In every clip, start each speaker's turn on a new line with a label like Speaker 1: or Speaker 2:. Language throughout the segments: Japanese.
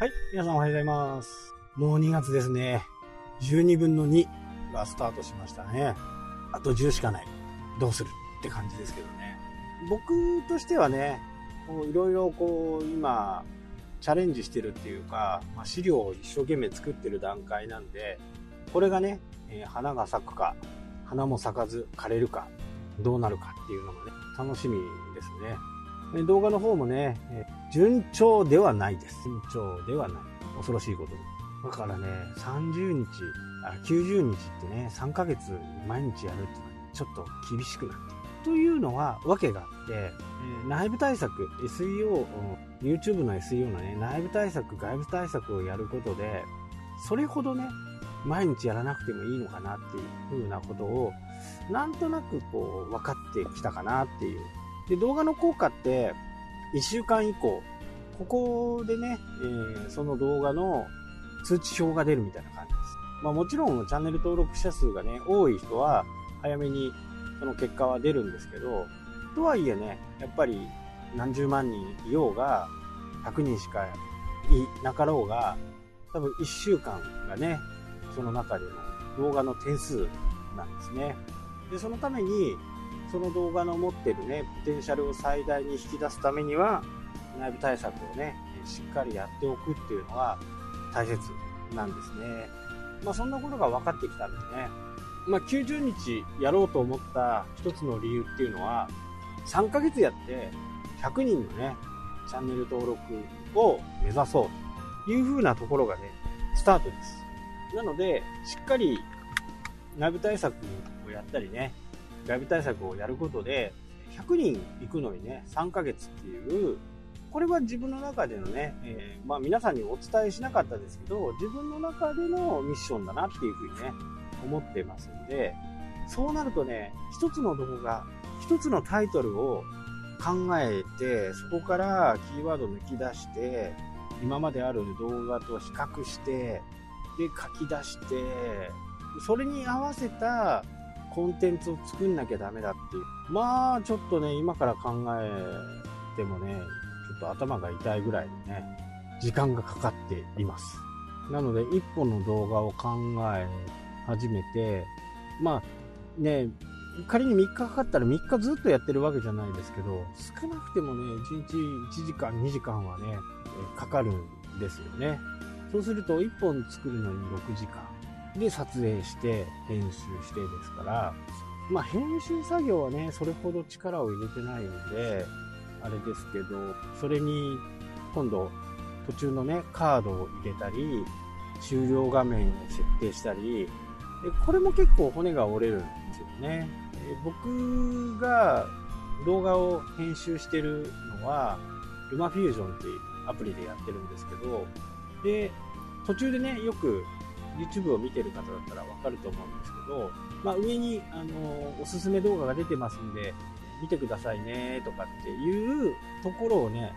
Speaker 1: はい、皆さんおはようございます。もう2月ですね。12分の2がスタートしましたね。あと10しかない。どうするって感じですけどね。僕としてはね、いろいろこう、今、チャレンジしてるっていうか、まあ、資料を一生懸命作ってる段階なんで、これがね、えー、花が咲くか、花も咲かず枯れるか、どうなるかっていうのがね、楽しみですね。動画の方もね、順調ではないです。順調ではない。恐ろしいことだからね、30日、あ、90日ってね、3ヶ月毎日やるってちょっと厳しくなってというのは、わけがあって、えー、内部対策、SEO、YouTube の SEO のね、内部対策、外部対策をやることで、それほどね、毎日やらなくてもいいのかなっていう風なことを、なんとなくこう、分かってきたかなっていう。で、動画の効果って、1週間以降、ここでね、えー、その動画の通知表が出るみたいな感じです。まあもちろんチャンネル登録者数がね、多い人は早めにその結果は出るんですけど、とはいえね、やっぱり何十万人いようが、100人しかいなかろうが、多分1週間がね、その中での動画の点数なんですね。で、そのために、その動画の持ってるね、ポテンシャルを最大に引き出すためには、内部対策をね、しっかりやっておくっていうのは大切なんですね。まあそんなことが分かってきたんでね。まあ90日やろうと思った一つの理由っていうのは、3ヶ月やって100人のね、チャンネル登録を目指そうという風なところがね、スタートです。なので、しっかり内部対策をやったりね、外部対策をやることで、100人行くのにね、3ヶ月っていう、これは自分の中でのね、えー、まあ皆さんにお伝えしなかったですけど、自分の中でのミッションだなっていうふうにね、思ってますんで、そうなるとね、一つの動画、一つのタイトルを考えて、そこからキーワード抜き出して、今まである動画と比較して、で、書き出して、それに合わせたコンテンツを作んなきゃダメだっていう。まあ、ちょっとね、今から考えてもね、ちょっと頭が痛いぐらいでね、時間がかかっています。なので、一本の動画を考え始めて、まあ、ね、仮に3日かかったら3日ずっとやってるわけじゃないですけど、少なくてもね、1日1時間、2時間はね、かかるんですよね。そうすると、1本作るのに6時間。で撮影して編集してですから、まあ編集作業はね、それほど力を入れてないので、あれですけど、それに今度途中のね、カードを入れたり、終了画面を設定したり、でこれも結構骨が折れるんですよね。僕が動画を編集してるのは、ルマフュージョンっていうアプリでやってるんですけど、で、途中でね、よく YouTube を見てる方だったらわかると思うんですけど、まあ、上に、あの、おすすめ動画が出てますんで、見てくださいねとかっていうところをね、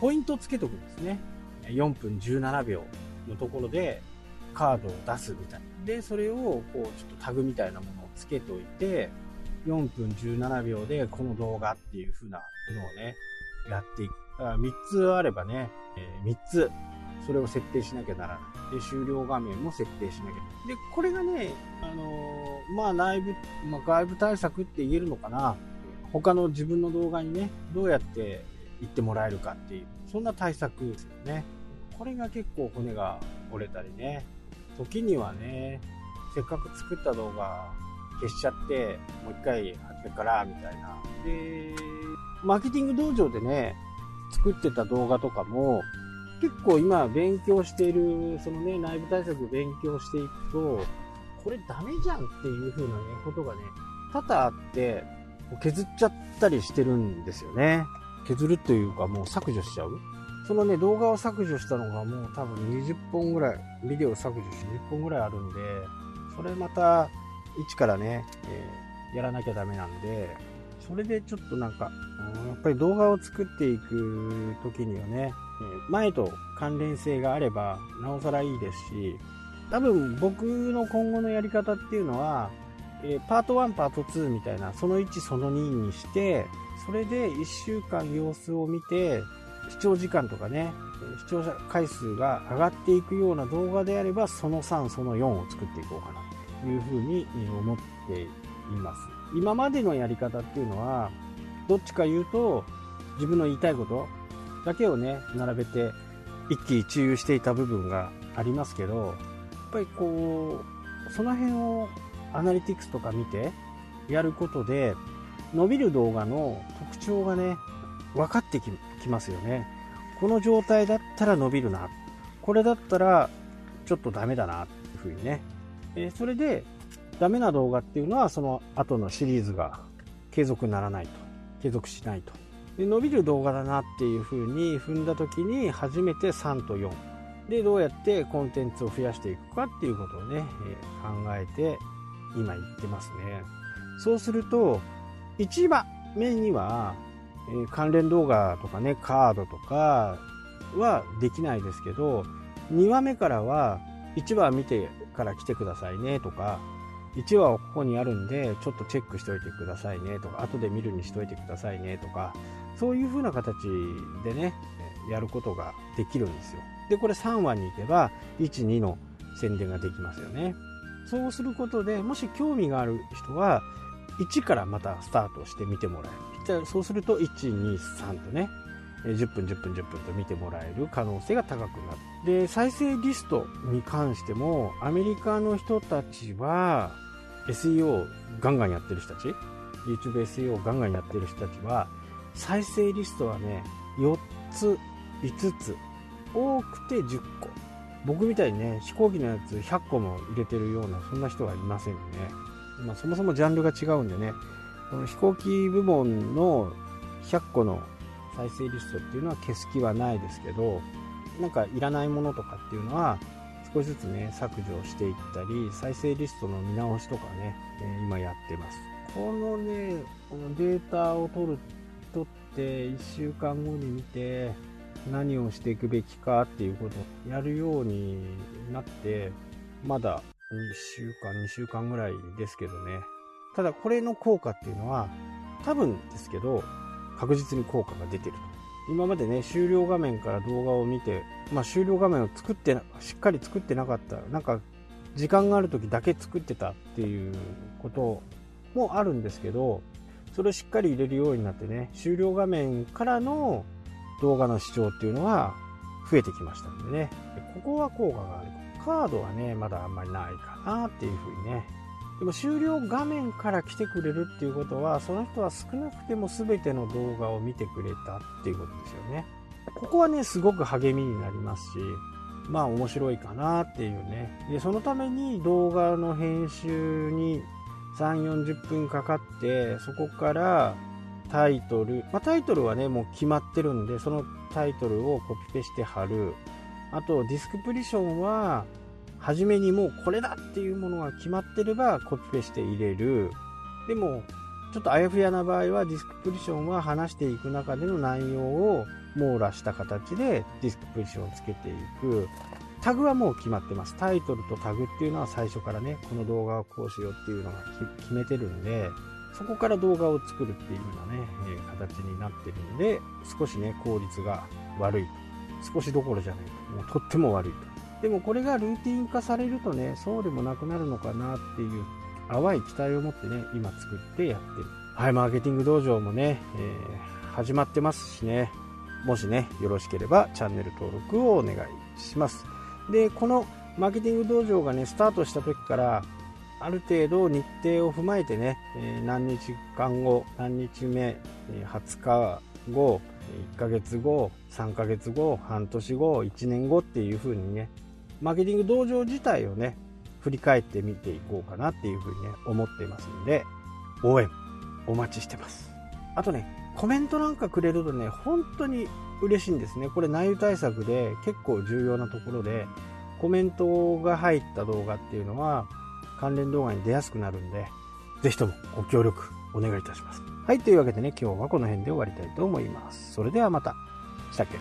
Speaker 1: ポイントつけとくんですね。4分17秒のところでカードを出すみたいな。で、それをこうちょっとタグみたいなものをつけといて、4分17秒でこの動画っていう風なのをね、やっていく。だから3つあればね、えー、3つそれを設定しなきゃならない。で、終了画面も設定しなきゃ。で、これがね、あのー、まあ内部、まあ外部対策って言えるのかな。他の自分の動画にね、どうやって言ってもらえるかっていう、そんな対策ですよね。これが結構骨が折れたりね。時にはね、せっかく作った動画消しちゃって、もう一回初めからみたいな。で、マーケティング道場でね、作ってた動画とかも、結構今勉強している、そのね、内部対策勉強していくと、これダメじゃんっていう風なね、ことがね、多々あって、削っちゃったりしてるんですよね。削るというかもう削除しちゃう。そのね、動画を削除したのがもう多分20本ぐらい、ビデオ削除して20本ぐらいあるんで、それまた一からね、えー、やらなきゃダメなんで、それでちょっとなんか、やっぱり動画を作っていく時にはね、前と関連性があればなおさらいいですし多分僕の今後のやり方っていうのは、えー、パート1パート2みたいなその1その2にしてそれで1週間様子を見て視聴時間とかね視聴者回数が上がっていくような動画であればその3その4を作っていこうかなというふうに思っています。今までのやり方っていうのはどっちか言うと自分の言いたいことだけをね並べて一喜一憂していた部分がありますけどやっぱりこうその辺をアナリティクスとか見てやることで伸びる動画の特徴がね分かってきますよね。この状態だったら伸びるな。これだったらちょっとダメだなっていうふうにね、えそれでダメな動画っていうのはその後のシリーズが継続ならないと継続しないと。伸びる動画だなっていうふうに踏んだ時に初めて3と4でどうやってコンテンツを増やしていくかっていうことをね、え考えて今言ってますね。そうすると1番目には、え関連動画とかねカードとかはできないですけど2話目からは1話見てから来てくださいねとか1話はここにあるんでちょっとチェックしておいてくださいねとか後で見るにしといてくださいねとかそういう風な形でねやることができるんですよ。でこれ3話に行けば12の宣伝ができますよね。そうすることでもし興味がある人は1からまたスタートして見てもらえる。そうすると123とね10分10分10分と見てもらえる可能性が高くなる。で再生リストに関してもアメリカの人たちは SEO ガンガンやってる人たち YouTube SEO ガンガンやってる人たちは再生リストはね4つ5つ多くて10個。僕みたいにね飛行機のやつ100個も入れてるようなそんな人はいませんよね、まあ、そもそもジャンルが違うんでねこの飛行機部門の100個の再生リストっていうのは消す気はないですけどなんかいらないものとかっていうのは少しずつね削除していったり再生リストの見直しとかね、え今やってます。このねこのデータを取る取って1週間後に見て何をしていくべきかっていうことをやるようになってまだ2週間2週間ぐらいですけどね。ただこれの効果っていうのは多分ですけど確実に効果が出てる今までね終了画面から動画を見て、まあ、終了画面を作ってしっかり作ってなかったなんか時間がある時だけ作ってたっていうこともあるんですけどそれをしっかり入れるようになってね終了画面からの動画の視聴っていうのは増えてきましたんでね。ここは効果がある。カードはねまだあんまりないかなっていうふうにね。でも終了画面から来てくれるっていうことはその人は少なくても全ての動画を見てくれたっていうことですよね。ここはねすごく励みになりますしまあ面白いかなっていうね。でそのために動画の編集に3 4 0分かかってそこからタイトル、まあ、タイトルはねもう決まってるんでそのタイトルをコピペして貼る。あとディスクプリションは初めにもうこれだっていうものが決まってればコピペして入れる。でもちょっとあやふやな場合はディスクプリションは話していく中での内容を網羅した形でディスクプリションをつけていく。タグはもう決まってます。タイトルとタグっていうのは最初からねこの動画をこうしようっていうのが決めてるんでそこから動画を作るっていうようなね、え形になってるんで少しね効率が悪いと。少しどころじゃないと。もうとっても悪いと。でもこれがルーティン化されるとね、そうでもなくなるのかなっていう淡い期待を持ってね、今作ってやってる。はい、マーケティング道場もね、えー、始まってますしね、もしね、よろしければチャンネル登録をお願いします。で、このマーケティング道場がね、スタートした時から、ある程度日程を踏まえてね、え、何日間後、何日目、20日後、1ヶ月後、3ヶ月後、半年後、1年後っていう風にね、マーケティング道場自体をね、振り返ってみていこうかなっていうふうにね、思ってますんで、応援お待ちしてます。あとね、コメントなんかくれるとね、本当に嬉しいんですね。これ内容対策で結構重要なところで、コメントが入った動画っていうのは関連動画に出やすくなるんで、ぜひともご協力お願いいたします。はい、というわけでね、今日はこの辺で終わりたいと思います。それではまた。したっけ？